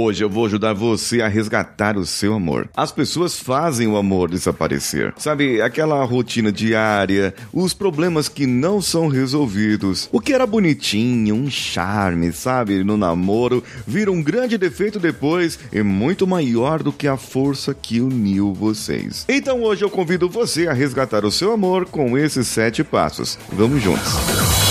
Hoje eu vou ajudar você a resgatar o seu amor. As pessoas fazem o amor desaparecer. Sabe, aquela rotina diária, os problemas que não são resolvidos. O que era bonitinho, um charme, sabe, no namoro, vira um grande defeito depois e muito maior do que a força que uniu vocês. Então hoje eu convido você a resgatar o seu amor com esses sete passos. Vamos juntos.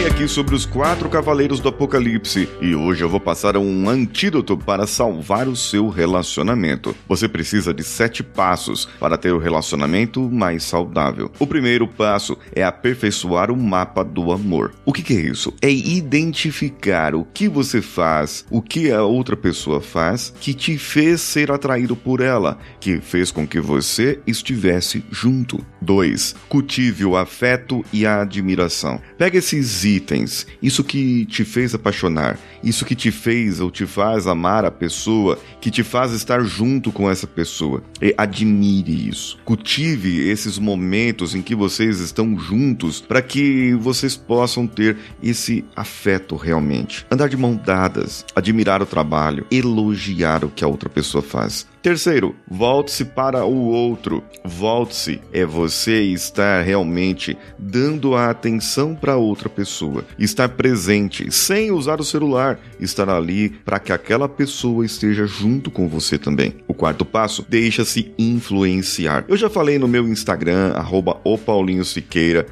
Falei aqui sobre os quatro cavaleiros do Apocalipse e hoje eu vou passar um antídoto para salvar o seu relacionamento. Você precisa de sete passos para ter o relacionamento mais saudável. O primeiro passo é aperfeiçoar o mapa do amor. O que, que é isso? É identificar o que você faz, o que a outra pessoa faz que te fez ser atraído por ela, que fez com que você estivesse junto. 2. Cultive o afeto e a admiração. Pega esses itens, isso que te fez apaixonar, isso que te fez ou te faz amar a pessoa, que te faz estar junto com essa pessoa. E admire isso. Cultive esses momentos em que vocês estão juntos para que vocês possam ter esse afeto realmente. Andar de mão dadas, admirar o trabalho, elogiar o que a outra pessoa faz. Terceiro, volte-se para o outro. Volte-se é você estar realmente dando a atenção para outra pessoa, estar presente, sem usar o celular, estar ali para que aquela pessoa esteja junto com você também. O quarto passo, deixa-se influenciar. Eu já falei no meu Instagram, arroba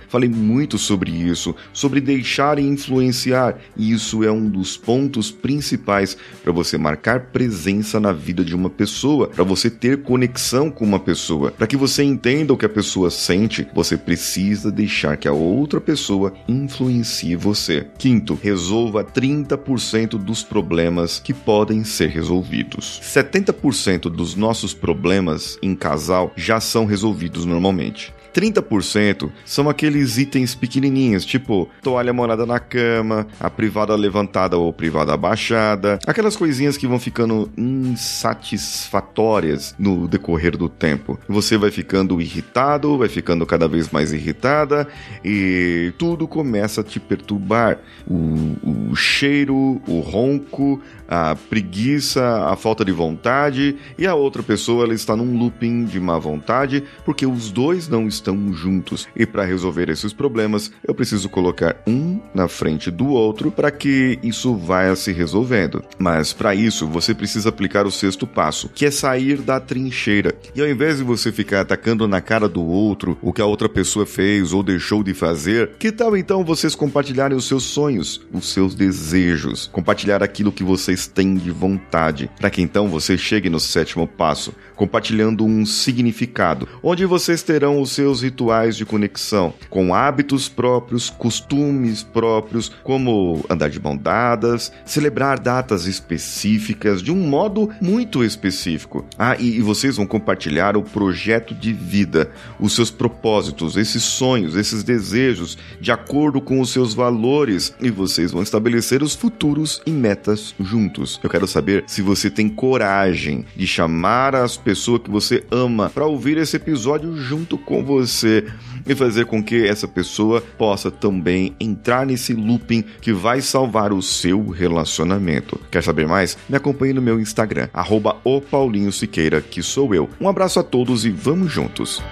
falei muito sobre isso, sobre deixar influenciar. E isso é um dos pontos principais para você marcar presença na vida de uma pessoa pessoa, para você ter conexão com uma pessoa, para que você entenda o que a pessoa sente, você precisa deixar que a outra pessoa influencie você. Quinto, resolva 30% dos problemas que podem ser resolvidos. 70% dos nossos problemas em casal já são resolvidos normalmente. 30% são aqueles itens pequenininhos, tipo toalha molhada na cama, a privada levantada ou privada abaixada, aquelas coisinhas que vão ficando insatisfatórias no decorrer do tempo. Você vai ficando irritado, vai ficando cada vez mais irritada e tudo começa a te perturbar. O, o cheiro, o ronco, a preguiça, a falta de vontade e a outra pessoa ela está num looping de má vontade porque os dois não estão juntos. E para resolver esses problemas, eu preciso colocar um na frente do outro para que isso vá se resolvendo. Mas para isso, você precisa aplicar o sexto passo, que é sair da trincheira. E ao invés de você ficar atacando na cara do outro o que a outra pessoa fez ou deixou de fazer, que tal então vocês compartilharem os seus sonhos, os seus desejos, compartilhar aquilo que vocês têm de vontade, para que então você chegue no sétimo passo, compartilhando um significado, onde vocês terão os seus rituais de conexão, com hábitos próprios, costumes próprios, como andar de mão dadas, celebrar datas específicas de um modo muito específico. Ah, e, e vocês vão compartilhar o projeto de vida, os seus propósitos, esses sonhos, esses desejos, de acordo com os seus valores, e vocês vão estabelecer os futuros e metas juntos. Eu quero saber se você tem coragem de chamar as pessoas que você ama para ouvir esse episódio junto com você e fazer com que essa pessoa possa também entrar nesse looping que vai salvar o seu relacionamento. Quer saber mais? Me acompanhe no meu Instagram, arroba o Paulinho Siqueira, que sou eu. Um abraço a todos e vamos juntos!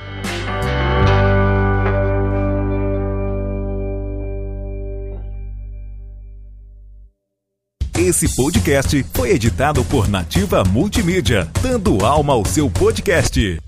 Esse podcast foi editado por Nativa Multimídia, dando alma ao seu podcast.